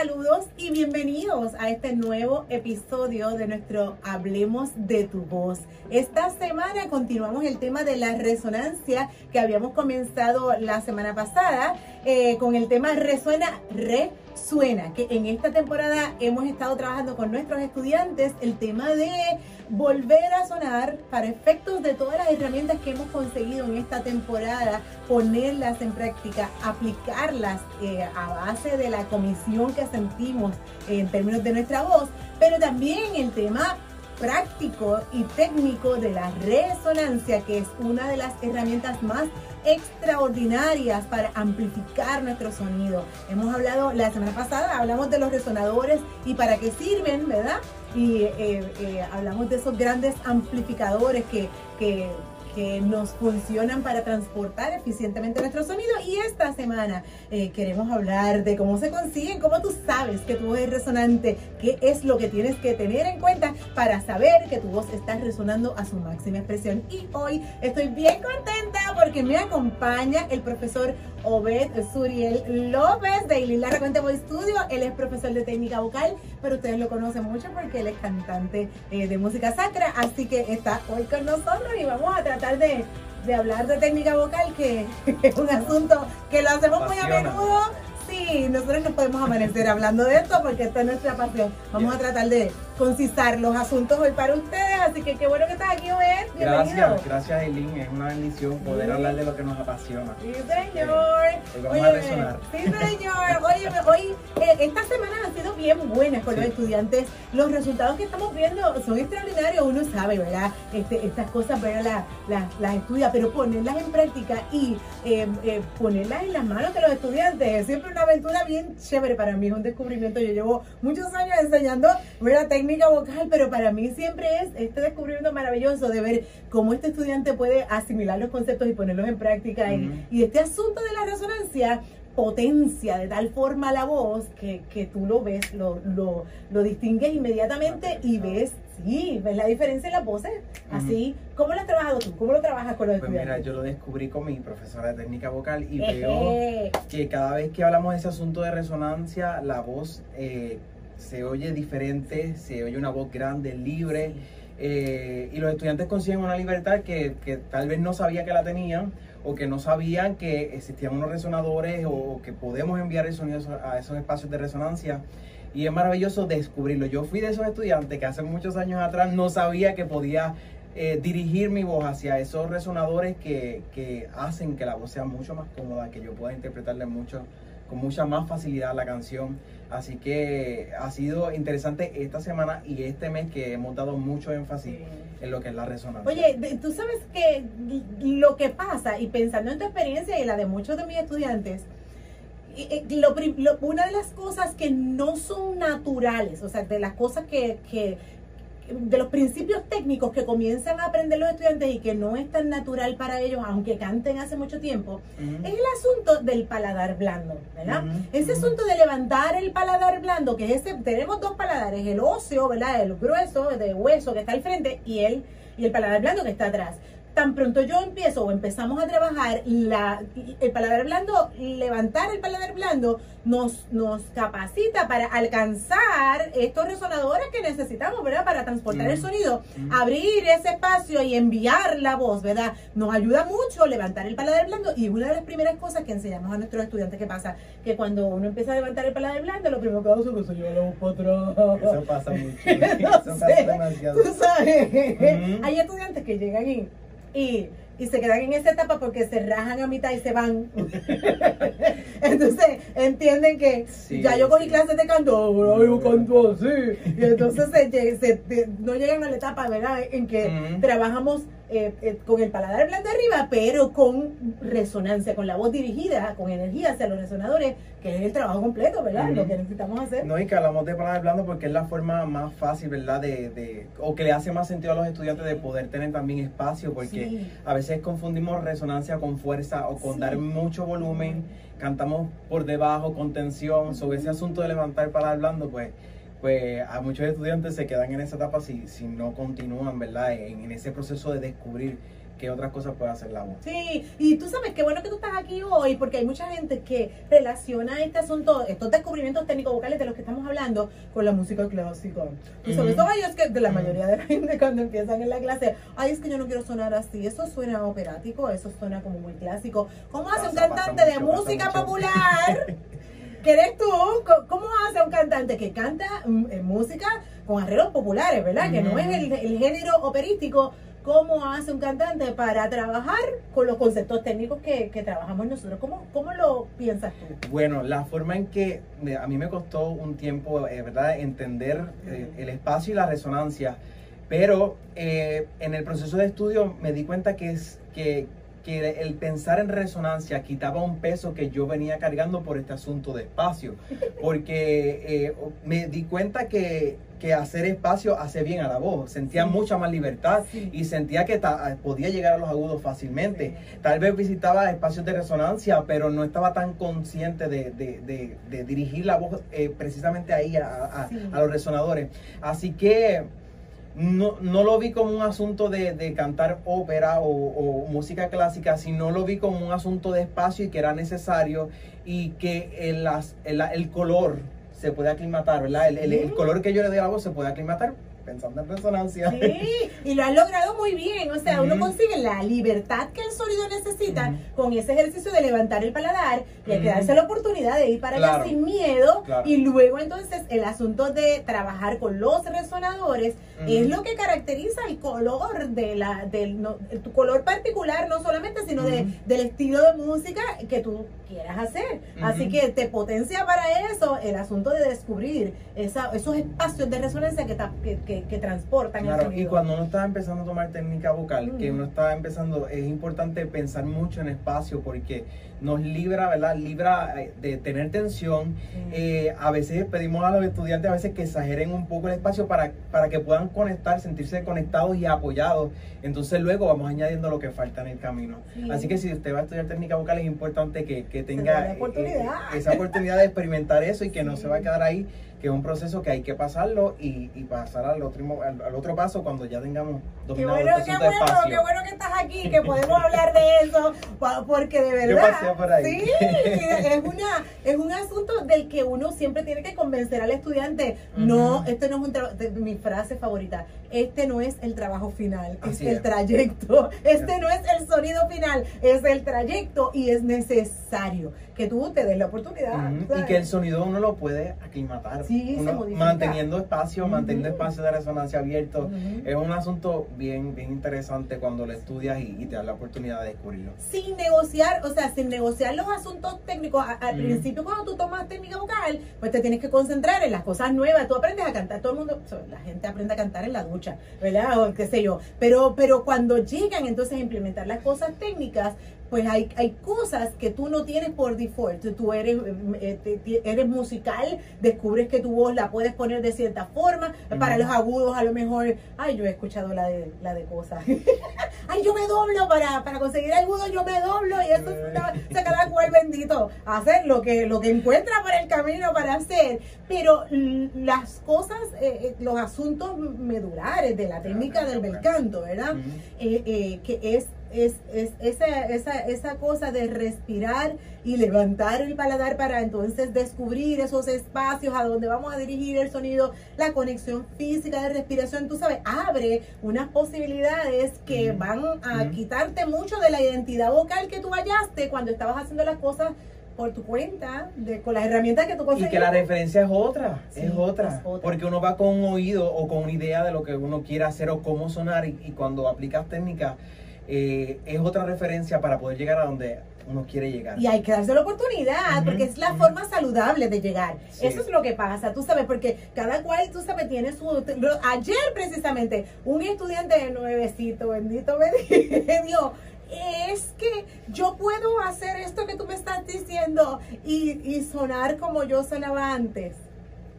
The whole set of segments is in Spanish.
Saludos y bienvenidos a este nuevo episodio de nuestro Hablemos de tu voz. Esta semana continuamos el tema de la resonancia que habíamos comenzado la semana pasada eh, con el tema Resuena, Resuena, que en esta temporada hemos estado trabajando con nuestros estudiantes el tema de volver a sonar para efectos de todas las herramientas que hemos conseguido en esta temporada, ponerlas en práctica, aplicarlas eh, a base de la comisión que sentimos en términos de nuestra voz, pero también el tema práctico y técnico de la resonancia, que es una de las herramientas más extraordinarias para amplificar nuestro sonido. Hemos hablado la semana pasada, hablamos de los resonadores y para qué sirven, ¿verdad? Y eh, eh, hablamos de esos grandes amplificadores que, que que nos funcionan para transportar eficientemente nuestro sonido. Y esta semana eh, queremos hablar de cómo se consiguen, cómo tú sabes que tu voz es resonante, qué es lo que tienes que tener en cuenta para saber que tu voz está resonando a su máxima expresión. Y hoy estoy bien contenta porque me acompaña el profesor Obed Suriel López de Ilila Racuente Voice Studio. Él es profesor de técnica vocal, pero ustedes lo conocen mucho porque él es cantante eh, de música sacra. Así que está hoy con nosotros y vamos a tratar de, de hablar de técnica vocal, que es un asunto que lo hacemos muy a menudo. Sí, nosotros nos podemos amanecer hablando de esto porque esta es nuestra pasión. Vamos a tratar de concisar los asuntos hoy para ustedes, así que qué bueno que estás aquí, Obed. Gracias, gracias Eileen, es una bendición poder hablar de lo que nos apasiona. Sí, señor. Hoy vamos a resonar. Sí, señor. Oye, hoy, eh, estas semanas han sido bien buenas con los estudiantes. Los resultados que estamos viendo son extraordinarios. Uno sabe, ¿verdad? Este, estas cosas, ¿verdad? Las, las, estudia, pero ponerlas en práctica y eh, eh, ponerlas en las manos de los estudiantes es siempre una aventura bien chévere para mí, es un descubrimiento. Yo llevo muchos años enseñando, ¿verdad? Técnica vocal, pero para mí siempre es este descubrimiento maravilloso de ver cómo este estudiante puede asimilar los conceptos y ponerlos en práctica. y, este asunto de la resonancia potencia de tal forma la voz que, que tú lo ves, lo, lo, lo distingues inmediatamente y ves, sí, ves la diferencia en las voces. Así, ¿cómo lo has trabajado tú? ¿Cómo lo trabajas con los pues estudiantes? Mira, yo lo descubrí con mi profesora de técnica vocal y veo que cada vez que hablamos de ese asunto de resonancia, la voz eh, se oye diferente, se oye una voz grande, libre, eh, y los estudiantes consiguen una libertad que, tal vez no sabía que la tenían o que no sabían que existían unos resonadores o que podemos enviar el sonido a esos espacios de resonancia. Y es maravilloso descubrirlo. Yo fui de esos estudiantes que hace muchos años atrás no sabía que podía eh, dirigir mi voz hacia esos resonadores que, que, hacen que la voz sea mucho más cómoda, que yo pueda interpretarle mucho, con mucha más facilidad la canción. Así que ha sido interesante esta semana y este mes que hemos dado mucho énfasis en lo que es la resonancia. Oye, tú sabes que lo que pasa, y pensando en tu experiencia y la de muchos de mis estudiantes, una de las cosas que no son naturales, o sea, de las cosas que, que de los principios técnicos que comienzan a aprender los estudiantes y que no es tan natural para ellos, aunque canten hace mucho tiempo, es el asunto del paladar blando, ¿verdad? Ese asunto de levantar el paladar blando, que es ese, tenemos dos paladares, el óseo, ¿verdad? El grueso de hueso que está al frente y el, y el paladar blando que está atrás tan pronto yo empiezo o empezamos a trabajar la, el paladar blando, levantar el paladar blando nos, nos capacita para alcanzar estos resonadores que necesitamos, ¿verdad? Para transportar el sonido, abrir ese espacio y enviar la voz, ¿verdad? Nos ayuda mucho levantar el paladar blando y una de las primeras cosas que enseñamos a nuestros estudiantes que pasa, que cuando uno empieza a levantar el paladar blando, lo primero que hace es que se lleva la voz para atrás. Eso pasa mucho. Eso pasa demasiado. Tú sabes, hay estudiantes que llegan y y, y se quedan en esa etapa porque se rajan a mitad y se van. entonces entienden que ya yo cogí clases de canto, ahora yo canto así. Y entonces se, no llegan a la etapa, ¿verdad? En que trabajamos eh, eh, con el paladar blando arriba, pero con resonancia, con la voz dirigida, con energía hacia los resonadores, que es el trabajo completo, ¿verdad? Lo que necesitamos hacer. No, y que hablamos de paladar blando porque es la forma más fácil, ¿verdad? De, de, o que le hace más sentido a los estudiantes de poder tener también espacio, porque a veces confundimos resonancia con fuerza o con dar mucho volumen, cantamos por debajo, con tensión, sobre ese asunto de levantar el paladar blando, pues pues a muchos estudiantes se quedan en esa etapa si, si no continúan, ¿verdad? En, ese proceso de descubrir qué otras cosas puede hacer la voz. Sí, y tú sabes qué bueno que tú estás aquí hoy, porque hay mucha gente que relaciona este asunto, estos descubrimientos técnicos vocales de los que estamos hablando, con la música clásica. Y sobre todo es que de la mayoría de la gente cuando empiezan en la clase, ay, es que yo no quiero sonar así, eso suena operático, eso suena como muy clásico. ¿Cómo hace un cantante de música popular? ¿Qué eres tú? ¿Cómo hace un cantante que canta mm, música con arreglos populares, verdad? Que no es el, el género operístico cómo hace un cantante para trabajar con los conceptos técnicos que, trabajamos nosotros. ¿Cómo, ¿Cómo, lo piensas tú? Bueno, la forma en que a mí me costó un tiempo, eh, ¿verdad?, entender eh, el espacio y la resonancia, pero eh, en el proceso de estudio me di cuenta que, es, que, que el pensar en resonancia quitaba un peso que yo venía cargando por este asunto de espacio, porque me di cuenta que que hacer espacio hace bien a la voz. Sentía mucha más libertad y sentía que podía llegar a los agudos fácilmente. Tal vez visitaba espacios de resonancia, pero no estaba tan consciente de, dirigir la voz eh, precisamente ahí a, los resonadores. Así que no, lo vi como un asunto de, cantar ópera o, música clásica, sino lo vi como un asunto de espacio y que era necesario y que el, el color se puede aclimatar, ¿verdad? El, el, color que yo le doy a la voz se puede aclimatar pensando en resonancia. Sí, y lo has logrado muy bien. O sea, uno consigue la libertad que el sonido necesita con ese ejercicio de levantar el paladar y hay que darse la oportunidad de ir para allá sin miedo. Y luego entonces el asunto de trabajar con los resonadores es lo que caracteriza el color de la, del tu color particular, no solamente, sino de, del estilo de música que tú quieras hacer. Así que te potencia para eso el asunto de descubrir esa, esos espacios de resonancia que, que que, transportan claro, Y cuando uno está empezando a tomar técnica vocal, que uno está empezando, es importante pensar mucho en espacio porque nos libra, ¿verdad? Libra eh, de tener tensión. Eh, a veces pedimos a los estudiantes a veces que exageren un poco el espacio para, para que puedan conectar, sentirse conectados y apoyados. Entonces luego vamos añadiendo lo que falta en el camino. Así que si usted va a estudiar técnica vocal es importante que, que tenga eh, esa oportunidad de experimentar eso y que no se va a quedar ahí que es un proceso que hay que pasarlo y, y pasar al otro, al, otro paso cuando ya tengamos dominado qué bueno, el qué bueno, Qué bueno que estás aquí, que podemos hablar de eso, porque de verdad, sí, es, una, es un asunto del que uno siempre tiene que convencer al estudiante, no, este no es un trabajo, mi frase favorita, este no es el trabajo final, es el trayecto, este no es el sonido final, es el trayecto y es necesario que tú te des la oportunidad. Y que el sonido uno lo puede aclimatar manteniendo espacio, manteniendo espacio de resonancia abierto. Es un asunto bien, bien interesante cuando lo estudias y, te da la oportunidad de descubrirlo. Sin negociar, o sea, sin negociar los asuntos técnicos. al principio, cuando tú tomas técnica vocal, pues te tienes que concentrar en las cosas nuevas. Tú aprendes a cantar, todo el mundo, la gente aprende a cantar en la ducha, ¿verdad? O qué sé yo. Pero, pero cuando llegan entonces a implementar las cosas técnicas, pues hay, hay cosas que tú no tienes por default. Tú eres, eh, eres musical, descubres que tu voz la puedes poner de cierta forma. Para los agudos, a lo mejor, ay, yo he escuchado la de, la de cosas. ay, yo me doblo para, para conseguir agudo, yo me doblo y eso se cada cual bendito hacer lo que, lo que encuentra por el camino para hacer. Pero las cosas, eh, eh, los asuntos medulares de la técnica del bel canto, ¿verdad? que es es, es esa, esa, esa cosa de respirar y levantar el paladar para entonces descubrir esos espacios a donde vamos a dirigir el sonido, la conexión física de respiración, tú sabes, abre unas posibilidades que van a quitarte mucho de la identidad vocal que tú hallaste cuando estabas haciendo las cosas por tu cuenta, de, con las herramientas que tú conseguiste. Y que la referencia es otra, es, otra, porque uno va con un oído o con una idea de lo que uno quiere hacer o cómo sonar y, y cuando aplicas técnicas eh, es otra referencia para poder llegar a donde uno quiere llegar. Y hay que darse la oportunidad, porque es la forma saludable de llegar. Eso es lo que pasa, tú sabes, porque cada cual, tú sabes, tiene su... Ayer precisamente, un estudiante de nuevecito, bendito me dijo, es que yo puedo hacer esto que tú me estás diciendo y, y sonar como yo sonaba antes.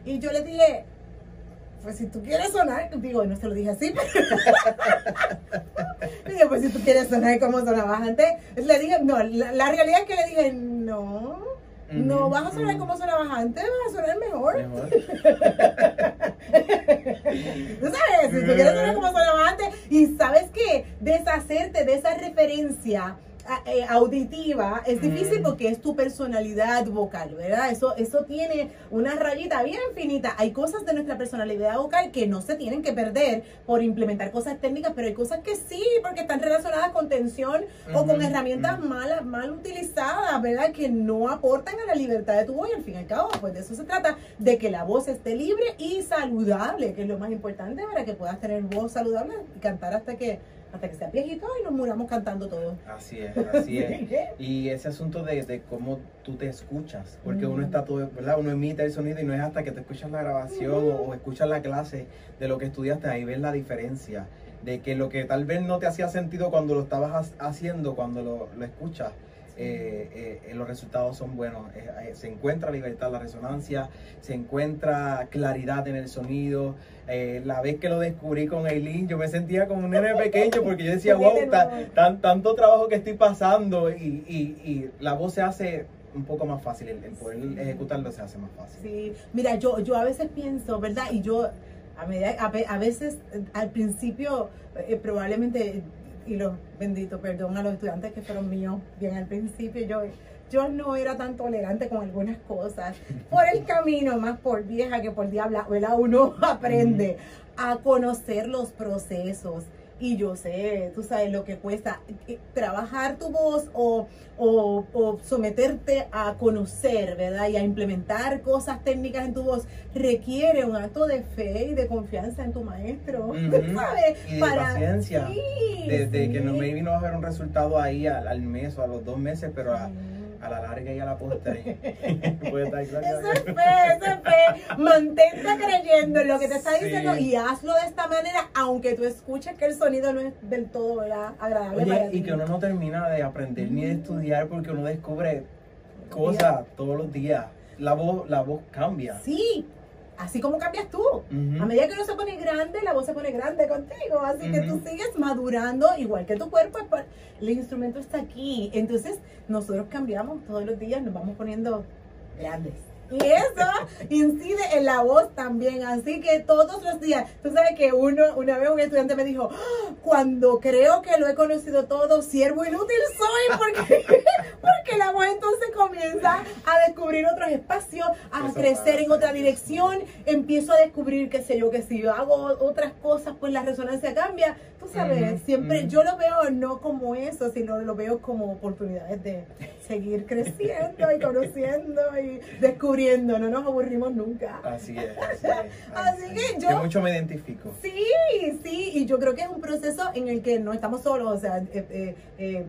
Y yo le dije, pues si tú quieres sonar, digo, no se lo dije así, pero pues si tú quieres sonar como sonabas antes, le dije, no, la, realidad es que le dije, no, no vas a sonar como sonabas antes, vas a sonar mejor. mejor. tú sabes, si tú quieres sonar como sonabas antes, y sabes qué, deshacerte de esa resonancia eh, auditiva es difícil Mm. porque es tu personalidad vocal, ¿verdad? Eso, eso tiene una rayita bien finita. Hay cosas de nuestra personalidad vocal que no se tienen que perder por implementar cosas técnicas, pero hay cosas que sí, porque están relacionadas con tensión o con herramientas malas, mal utilizadas, ¿verdad? Que no aportan a la libertad de tu voz y al fin y al cabo, pues de eso se trata, de que la voz esté libre y saludable, que es lo más importante para que puedas tener voz saludable y cantar hasta que hasta que sea viejito y nos muramos cantando todos. Así es, así es. Y ese asunto de, de cómo tú te escuchas, porque Mm. uno está todo, ¿verdad? Uno emite el sonido y no es hasta que te escuchas la grabación o, o escuchas la clase de lo que estudiaste, ahí ves la diferencia. De que lo que tal vez no te hacía sentido cuando lo estabas ha- haciendo, cuando lo, lo escuchas, eh, eh, los resultados son buenos. Eh, eh, se encuentra libertad, la resonancia, se encuentra claridad en el sonido. Eh, la vez que lo descubrí con Eileen, yo me sentía como un nene pequeño porque yo decía, wow, ta- tan, tanto trabajo que estoy pasando y, y, y la voz se hace un poco más fácil, el, el poder Sí. ejecutarlo se hace más fácil. Sí, mira, yo, yo a veces pienso, ¿verdad? Y yo a, medida, a, a veces eh, al principio eh, probablemente, y los bendito, perdón a los estudiantes que fueron míos bien al principio, yo, yo no era tan tolerante con algunas cosas. Por el camino, más por vieja que por diabla, ¿verdad? Uno aprende a conocer los procesos. Y yo sé, tú sabes lo que cuesta eh, trabajar tu voz o, o, o someterte a conocer, ¿verdad? Y a implementar cosas técnicas en tu voz requiere un acto de fe y de confianza en tu maestro, Ujú. ¿sabes? Y de paciencia. Sí, De, de que no sí. maybe no va a haber un resultado ahí al, al mes o a los dos meses, pero a la larga y a la postre puede estar claro. Eso es fe, eso es fe. Mantente creyendo en lo que te está Sí. diciendo y hazlo de esta manera, aunque tú escuches que el sonido no es del todo ¿verdad? agradable para Oye, ti. y que uno no termina de aprender ni de estudiar porque uno descubre cosas todos los días. La voz, la voz cambia. Sí, así como cambias tú. A medida que uno se pone grande, la voz se pone grande contigo. Así que tú sigues madurando igual que tu cuerpo. El instrumento está aquí. Entonces, nosotros cambiamos todos los días, nos vamos poniendo grandes. Y eso incide en la voz también. Así que todos los días, tú sabes que uno, una vez un estudiante me dijo, "Ah, cuando creo que lo he conocido todo, siervo inútil soy, porque, porque la voz entonces comienza a descubrir otros espacios, a Eso crecer en otra dirección, empiezo a descubrir, qué sé yo, que si yo hago otras cosas, pues la resonancia cambia. Tú sabes, siempre yo lo veo no como eso, sino lo veo como oportunidades de seguir creciendo y conociendo y descubriendo. No nos aburrimos nunca. Así es, así es. Así sí. que yo- mucho me identifico. Sí, sí, y yo creo que es un proceso en el que no estamos solos, o sea, eh, eh, eh,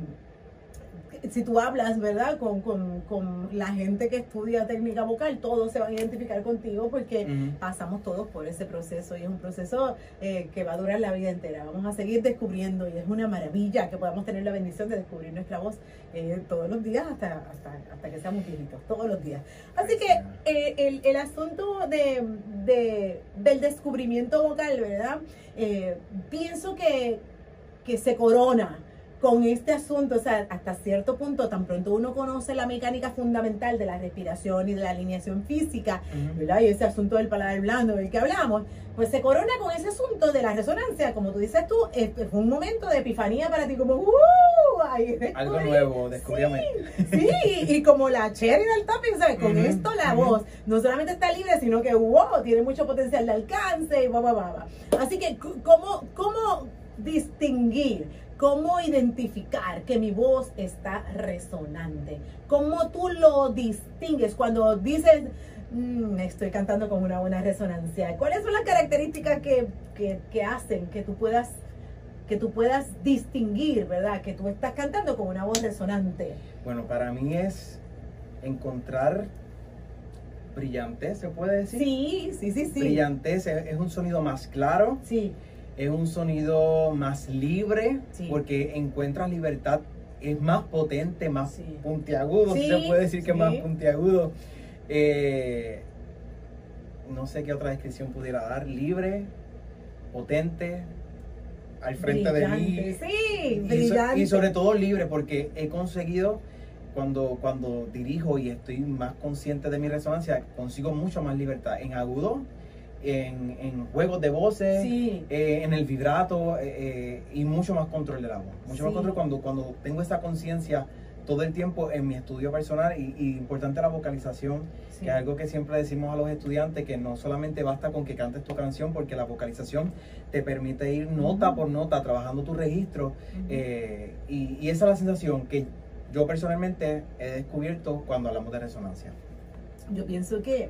si tú hablas, ¿verdad? Con, con, con la gente que estudia técnica vocal, todos se van a identificar contigo porque pasamos todos por ese proceso y es un proceso eh, que va a durar la vida entera. Vamos a seguir descubriendo y es una maravilla que podamos tener la bendición de descubrir nuestra voz eh, todos los días hasta, hasta, hasta que seamos viejitos, todos los días. Así que eh, el, el asunto de, de- del descubrimiento vocal, ¿verdad? Pienso que, que se corona con este asunto, o sea, hasta cierto punto, tan pronto uno conoce la mecánica fundamental de la respiración y de la alineación física, Ujú. ¿verdad? Y ese asunto del paladar blando del que hablamos, pues se corona con ese asunto de la resonancia, como tú dices tú, es, es un momento de epifanía para ti, como, ¡uh! Ahí Algo nuevo, descubríame. Sí, y como la cherry del topping, ¿sabes? Con Ujú, esto la ujú. voz no solamente está libre, sino que, wow, tiene mucho potencial de alcance y va, va, va. Así que, ¿cómo, cómo distinguir, cómo identificar que mi voz está resonante? ¿Cómo tú lo distingues cuando dices, "Mm, estoy cantando con una buena resonancia? ¿Cuáles son las características que, que, que hacen que tú puedas que tú puedas distinguir, ¿verdad? Que tú estás cantando con una voz resonante. Bueno, para mí es encontrar brillantez, se puede decir. Sí, sí, sí, sí. Brillantez es, es un sonido más claro, Sí, es un sonido más libre, Sí. porque encuentras libertad, es más potente, más Sí. puntiagudo, Sí, se puede decir que es más puntiagudo. Eh, no sé qué otra descripción pudiera dar, libre, potente, al frente de mí. brillante. Sí, Y so-. Y, sobre todo libre, porque he conseguido, cuando, cuando dirijo y estoy más consciente de mi resonancia, consigo mucho más libertad en agudo, en, juegos de voces, eh, en el vibrato eh, eh, y mucho más control de la voz. Mucho más control cuando, cuando tengo esa conciencia todo el tiempo en mi estudio personal y, importante la vocalización, que es algo que siempre decimos a los estudiantes, que no solamente basta con que cantes tu canción, porque la vocalización te permite ir nota por nota trabajando tu registro y, y esa es la sensación que yo personalmente he descubierto cuando hablamos de resonancia. Yo pienso que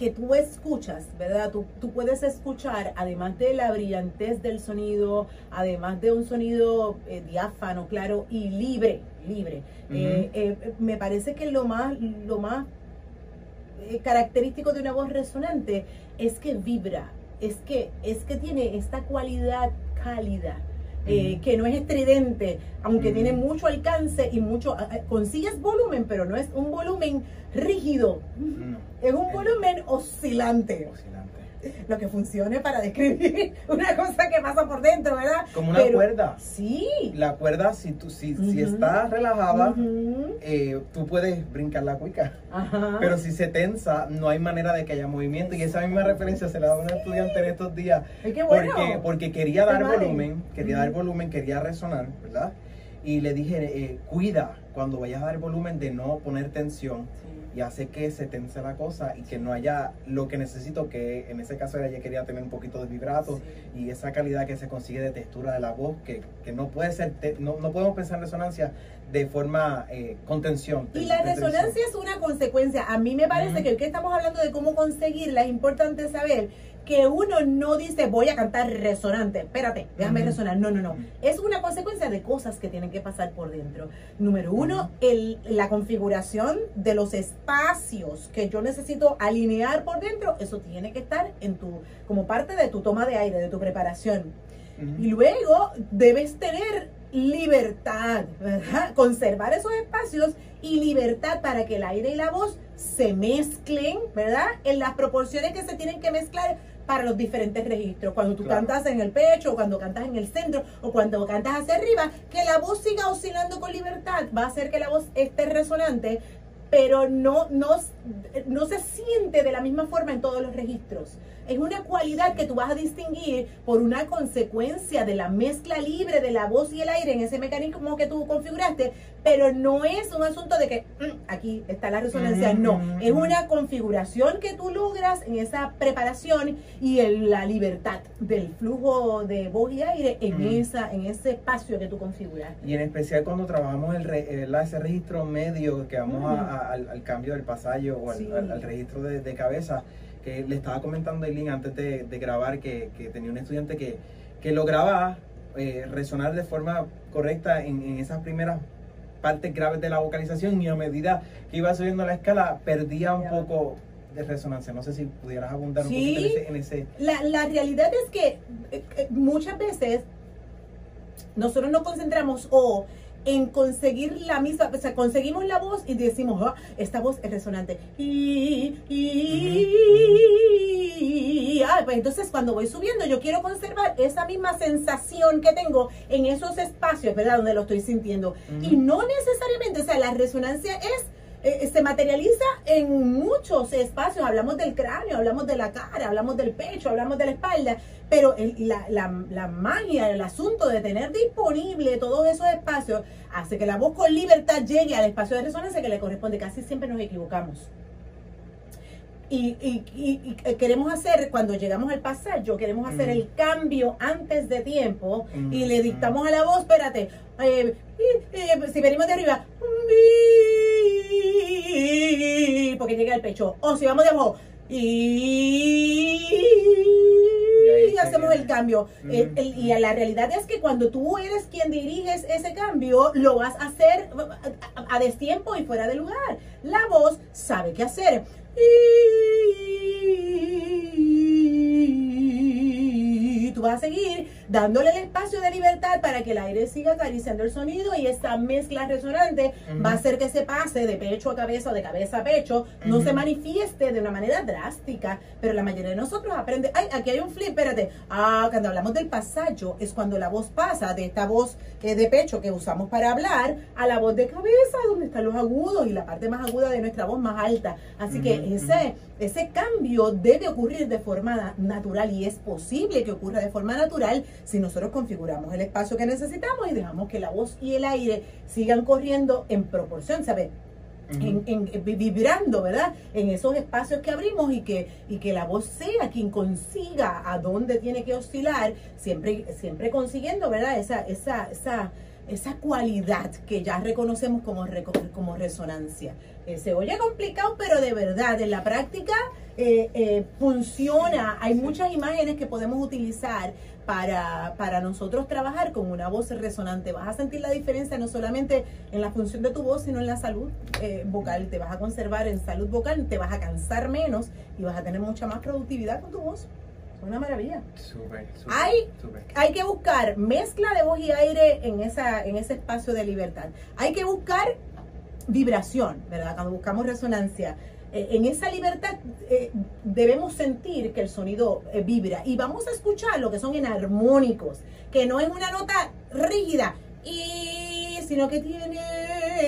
que tú escuchas, ¿verdad? Tú, tú, puedes escuchar, además de la brillantez del sonido, además de un sonido eh, diáfano, claro, y libre, libre. Eh, eh, me parece que lo más, lo más característico de una voz resonante es que vibra, es que, es que tiene esta cualidad cálida. Que no es estridente, aunque tiene mucho alcance y mucho, consigues volumen, pero no es un volumen rígido. Es un volumen oscilante. Lo que funcione para describir una cosa que pasa por dentro, ¿verdad? Como una cuerda. Sí. La cuerda, si tú si, si está relajada, eh, tú puedes brincar la cuica. Pero si se tensa, no hay manera de que haya movimiento. Y esa misma referencia se la da a un estudiante en estos días. porque, porque quería dar volumen, quería dar volumen, quería resonar, ¿verdad? Y le dije, eh, cuida cuando vayas a dar volumen de no poner tensión y hace que se tense la cosa y que no haya lo que necesito, que en ese caso ella quería tener un poquito de vibrato y esa calidad que se consigue de textura de la voz, que, que no puede ser, no, no, podemos pensar en resonancia de forma eh, contención. Y la resonancia es una consecuencia. A mí me parece que el que estamos hablando de cómo conseguirla es importante saber que uno no dice voy a cantar resonante, espérate, déjame resonar. No, no, no. Es una consecuencia de cosas que tienen que pasar por dentro. Número uno, el, la configuración de los espacios que yo necesito alinear por dentro, eso tiene que estar en tu, como parte de tu toma de aire, de tu preparación. Y luego debes tener libertad, ¿verdad? Conservar esos espacios y libertad para que el aire y la voz se mezclen, ¿verdad? En las proporciones que se tienen que mezclar para los diferentes registros. Cuando tú cantas en el pecho, o cuando cantas en el centro, o cuando cantas hacia arriba, que la voz siga oscilando con libertad va a hacer que la voz esté resonante, pero no, no, no se siente de la misma forma en todos los registros. Es una cualidad que tú vas a distinguir por una consecuencia de la mezcla libre de la voz y el aire en ese mecanismo que tú configuraste, pero no es un asunto de que mm, aquí está la resonancia, no, es una configuración que tú logras en esa preparación y en la libertad del flujo de voz y aire en, esa, en ese espacio que tú configuraste. Y en especial cuando trabajamos el, ese registro medio que vamos al, cambio del pasaje o al, registro de cabeza que le estaba comentando a Eileen antes de, grabar que, tenía un estudiante que, que lograba eh, resonar de forma correcta en, esas primeras partes graves de la vocalización y a medida que iba subiendo la escala perdía un poco de resonancia. No sé si pudieras abundar un poquito en ese... La, la realidad es que eh, eh, muchas veces nosotros nos concentramos o en conseguir la misma, o sea, conseguimos la voz y decimos, ah, esta voz es resonante. Y, y, pues entonces cuando voy subiendo, yo quiero conservar esa misma sensación que tengo en esos espacios, ¿verdad? Donde lo estoy sintiendo. Y no necesariamente, o sea, la resonancia es eh, se materializa en muchos espacios. Hablamos del cráneo, hablamos de la cara, hablamos del pecho, hablamos de la espalda, pero la, la, la, magia, el asunto de tener disponible todos esos espacios hace que la voz con libertad llegue al espacio de resonancia que le corresponde. Casi siempre nos equivocamos. Y, y, queremos hacer, cuando llegamos al pasaje, queremos hacer el cambio antes de tiempo y le dictamos a la voz, espérate, eh, si venimos de arriba, porque llega al pecho. O si vamos de abajo, y, hacemos el cambio. y la realidad es que cuando tú eres quien diriges ese cambio, lo vas a hacer a, destiempo y fuera de lugar. La voz sabe qué hacer. Y tú vas a seguir dándole el espacio de libertad para que el aire siga acariciando el sonido y esta mezcla resonante va a hacer que se pase de pecho a cabeza o de cabeza a pecho, no se manifieste de una manera drástica, pero la mayoría de nosotros aprende, ay, aquí hay un flip, espérate, ah, cuando hablamos del pasaje es cuando la voz pasa de esta voz eh, de pecho que usamos para hablar a la voz de cabeza, donde están los agudos y la parte más aguda de nuestra voz más alta. Así que ese, ese cambio debe ocurrir de forma natural y es posible que ocurra de forma natural si nosotros configuramos el espacio que necesitamos y dejamos que la voz y el aire sigan corriendo en proporción, ¿sabes? en, vibrando, ¿verdad? En esos espacios que abrimos y que, y que la voz sea quien consiga a dónde tiene que oscilar, siempre, siempre consiguiendo, ¿verdad? Esa, esa, esa, esa cualidad que ya reconocemos como, como resonancia. Eh, se oye complicado, pero de verdad, en la práctica eh, eh, funciona. Hay muchas imágenes que podemos utilizar para, para nosotros trabajar con una voz resonante. Vas a sentir la diferencia no solamente en la función de tu voz, sino en la salud vocal. Te vas a conservar en salud vocal, te vas a cansar menos y vas a tener mucha más productividad con tu voz. Una maravilla. hay, hay que buscar mezcla de voz y aire en, esa, en ese espacio de libertad. Hay que buscar vibración, ¿verdad? Cuando buscamos resonancia. Eh, en esa libertad eh, debemos sentir que el sonido eh, vibra y vamos a escuchar lo que son enarmónicos, que no es una nota rígida y sino que tiene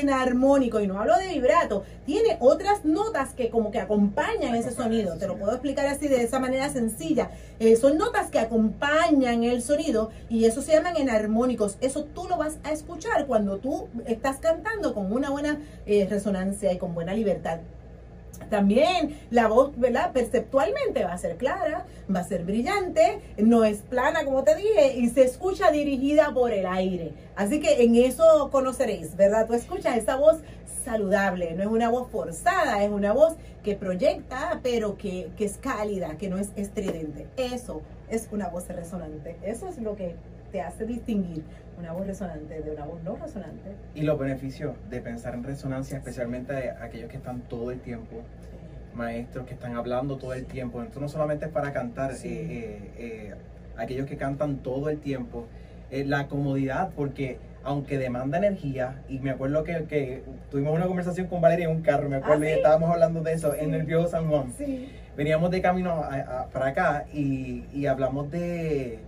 en armónico, y no hablo de vibrato, tiene otras notas que como que acompañan ese sonido. Te lo puedo explicar así de esa manera sencilla. Eh, son notas que acompañan el sonido y eso se llaman enarmónicos. Eso tú lo vas a escuchar cuando tú estás cantando con una buena eh, resonancia y con buena libertad. También la voz, ¿verdad? Perceptualmente va a ser clara, va a ser brillante, no es plana, como te dije, y se escucha dirigida por el aire. Así que en eso conoceréis, ¿verdad? Tú escuchas esa voz saludable, no es una voz forzada, es una voz que proyecta, pero que, que es cálida, que no es estridente. Eso es una voz resonante. Eso es lo que te hace distinguir una voz resonante de una voz no resonante. Y los beneficios de pensar en resonancia, especialmente aquellos que están todo el tiempo, maestros que están hablando todo el tiempo. Esto no solamente es para cantar, eh, eh, eh, aquellos que cantan todo el tiempo, la comodidad, porque aunque demanda energía, y me acuerdo que, tuvimos una conversación con Valeria en un carro, me acuerdo, y ¿Ah, estábamos hablando de eso en el viejo San Juan. Veníamos de camino para acá y, y hablamos de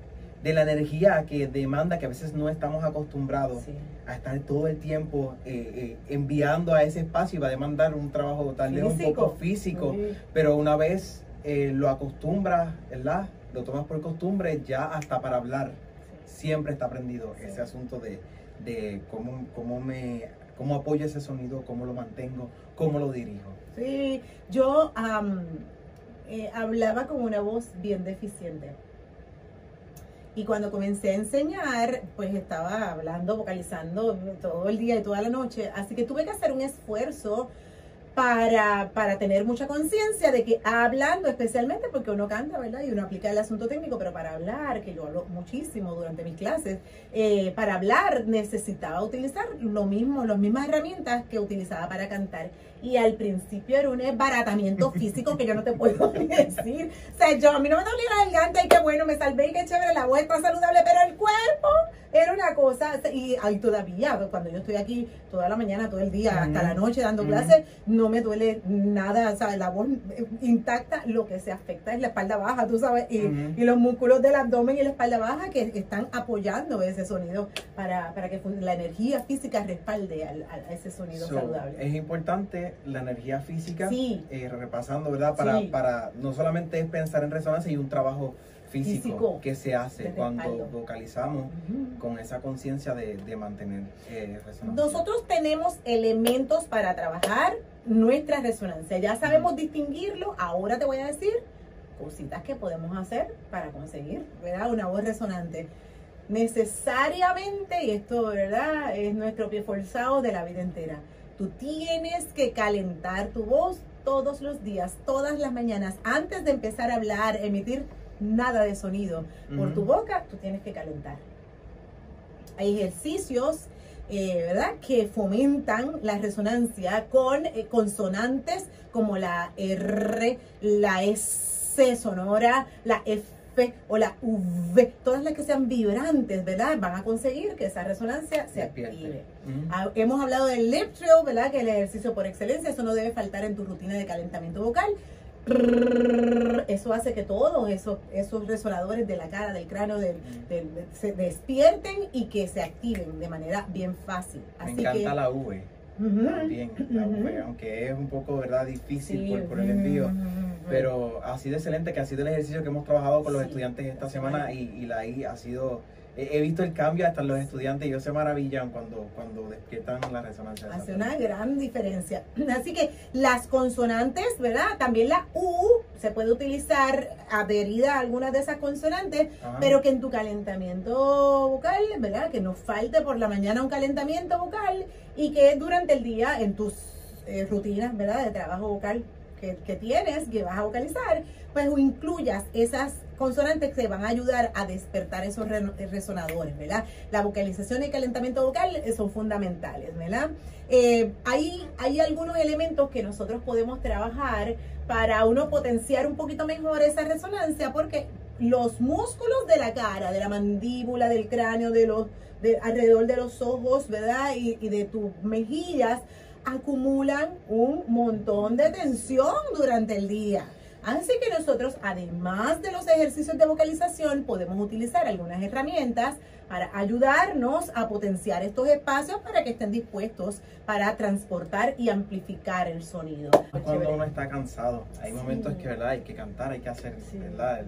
de la energía que demanda, que a veces no estamos acostumbrados a estar todo el tiempo eh, eh, enviando a ese espacio y va a demandar un trabajo tal vez un poco físico, pero una vez eh, lo acostumbras, ¿verdad? Lo tomas por costumbre, ya hasta para hablar siempre está aprendido ese asunto de, de cómo, cómo me cómo apoyo ese sonido, cómo lo mantengo, cómo lo dirijo. Sí, yo hablaba con una voz bien deficiente y cuando comencé a enseñar, pues estaba hablando, vocalizando todo el día y toda la noche. Así que tuve que hacer un esfuerzo para, para tener mucha conciencia de que hablando, especialmente porque uno canta, ¿verdad? Y uno aplica el asunto técnico, pero para hablar, que yo hablo muchísimo durante mis clases, eh, para hablar necesitaba utilizar lo mismo, las mismas herramientas que utilizaba para cantar y al principio era un esbaratamiento físico que yo no te puedo decir. O sea, yo a mí no me dolía la garganta y qué bueno, me salvé y qué chévere, la voz está saludable, pero el cuerpo era una cosa, y ahí todavía, cuando yo estoy aquí toda la mañana, todo el día, hasta la noche dando clases, no me duele nada, o sea, la voz intacta, lo que se afecta es la espalda baja, tú sabes, y, y los músculos del abdomen y la espalda baja que están apoyando ese sonido para, para que la energía física respalde a ese sonido saludable. Es importante la energía física, eh, repasando, ¿verdad? Para, para no solamente es pensar en resonancia y un trabajo físico, que se hace cuando vocalizamos con esa conciencia de, mantener eh, resonancia. Nosotros tenemos elementos para trabajar nuestra resonancia. Ya sabemos distinguirlo. Ahora te voy a decir cositas que podemos hacer para conseguir ¿verdad? una voz resonante. Necesariamente, y esto ¿verdad? es nuestro pie forzado de la vida entera Tú tienes que calentar tu voz todos los días, todas las mañanas, antes de empezar a hablar, emitir nada de sonido por tu boca, tú tienes que calentar. Hay ejercicios, eh, ¿verdad?, que fomentan la resonancia con eh, consonantes como la R, la S sonora, la F o la V, todas las que sean vibrantes, ¿verdad? Van a conseguir que esa resonancia se active. Ah, hemos hablado del lip trill, ¿verdad? Que es el ejercicio por excelencia, eso no debe faltar en tu rutina de calentamiento vocal. Eso hace que todos esos, esos resonadores de la cara, del cráneo, se despierten y que se activen de manera bien fácil. Me encanta la V. También, aunque es un poco verdad difícil por, el envío, pero ha sido excelente que ha sido el ejercicio que hemos trabajado con los estudiantes esta semana y, y la I ha sido he visto el cambio hasta en los estudiantes y ellos se maravillan cuando, cuando despiertan la resonancia. Hace una gran diferencia. Así que las consonantes, ¿verdad? También la U se puede utilizar adherida a algunas de esas consonantes, pero que en tu calentamiento vocal, ¿verdad? Que no falte por la mañana un calentamiento vocal y que durante el día en tus eh, rutinas, ¿verdad? De trabajo vocal que, que tienes, que vas a vocalizar, pues incluyas esas consonantes que van a ayudar a despertar esos resonadores, ¿verdad? La vocalización y el calentamiento vocal son fundamentales, ¿verdad? Eh, hay, hay algunos elementos que nosotros podemos trabajar para uno potenciar un poquito mejor esa resonancia porque los músculos de la cara, de la mandíbula, del cráneo, de los, de, alrededor de los ojos, ¿verdad? Y, y de tus mejillas acumulan un montón de tensión durante el día. Así que nosotros, además de los ejercicios de vocalización, podemos utilizar algunas herramientas para ayudarnos a potenciar estos espacios para que estén dispuestos para transportar y amplificar el sonido. Cuando uno está cansado, hay momentos que ¿verdad? hay que cantar, hay que hacer ¿verdad?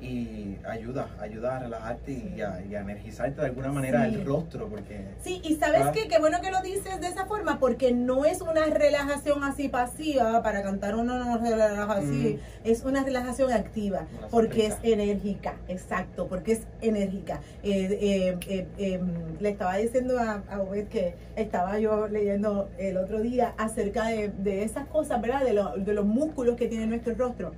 Y ayuda, ayuda a relajarte y, a, energizarte de alguna manera el rostro. porque Sí, y sabes qué, qué bueno que lo dices de esa forma, porque no es una relajación así pasiva, para cantar uno no se relaja así, mm. es una relajación activa, porque es enérgica, exacto, porque es enérgica. Eh, eh, eh, le estaba diciendo a, a que estaba yo leyendo el otro día acerca de, de esas cosas, ¿verdad? De, de los músculos que tiene nuestro rostro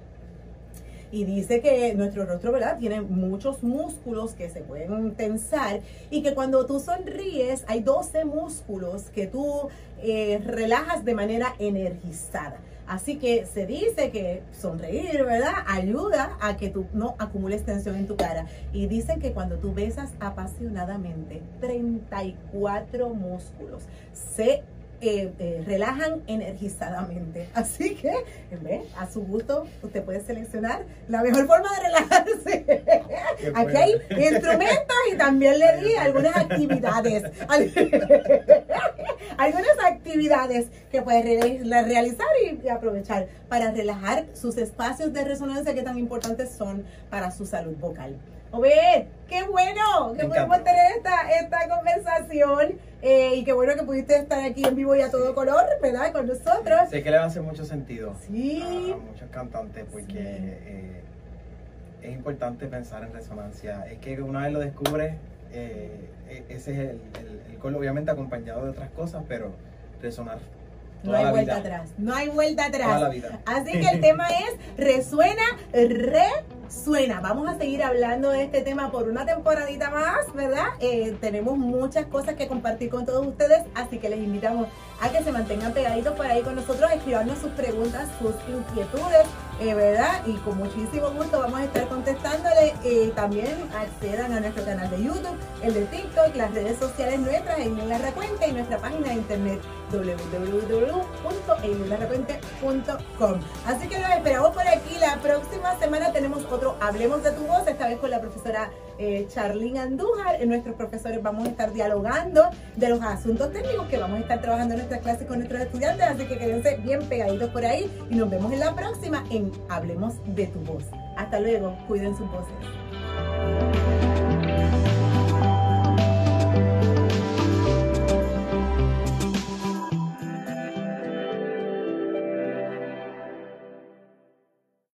y dice que nuestro rostro, ¿verdad? Tiene muchos músculos que se pueden tensar y que cuando tú sonríes hay 12 músculos que tú eh, relajas de manera energizada. Así que se dice que sonreír, ¿verdad? Ayuda a que tú no acumules tensión en tu cara. Y dicen que cuando tú besas apasionadamente, 34 músculos se eh, eh, relajan energizadamente. Así que, a su gusto, usted puede seleccionar la mejor forma de relajarse. Aquí hay instrumentos y también le di algunas actividades. algunas actividades que puede realizar y aprovechar para relajar sus espacios de resonancia que tan importantes son para su salud vocal. Oye, qué bueno, qué bueno tener esta, esta conversación eh, y qué bueno que pudiste estar aquí en vivo y a todo color, ¿verdad? Con nosotros. Sé que le va a hacer mucho sentido sí. a, muchos cantantes porque eh, es importante pensar en resonancia. Es que una vez lo descubres, eh, e, ese es el, el, obviamente acompañado de otras cosas, pero resonar no hay vuelta atrás, no hay vuelta atrás. Así que el tema es resuena, resuena. Vamos a seguir hablando de este tema por una temporadita más, ¿verdad? Eh, tenemos muchas cosas que compartir con todos ustedes, así que les invitamos a que se mantengan pegaditos por ahí con nosotros, escribirnos sus preguntas, sus inquietudes, eh, ¿verdad? Y con muchísimo gusto vamos a estar contestándole. Eh, también accedan a nuestro canal de YouTube, el de TikTok, las redes sociales nuestras, en la recuenta y nuestra página de internet www.eilularrepuente.com. Así que los esperamos por aquí. La próxima semana tenemos Hablemos de tu voz, esta vez con la profesora eh, Charlene Andújar. Eh, nuestros profesores vamos a estar dialogando de los asuntos técnicos que vamos a estar trabajando en nuestras clases con nuestros estudiantes, así que quédense bien pegaditos por ahí y nos vemos en la próxima en Hablemos de tu voz. Hasta luego, cuiden sus voces.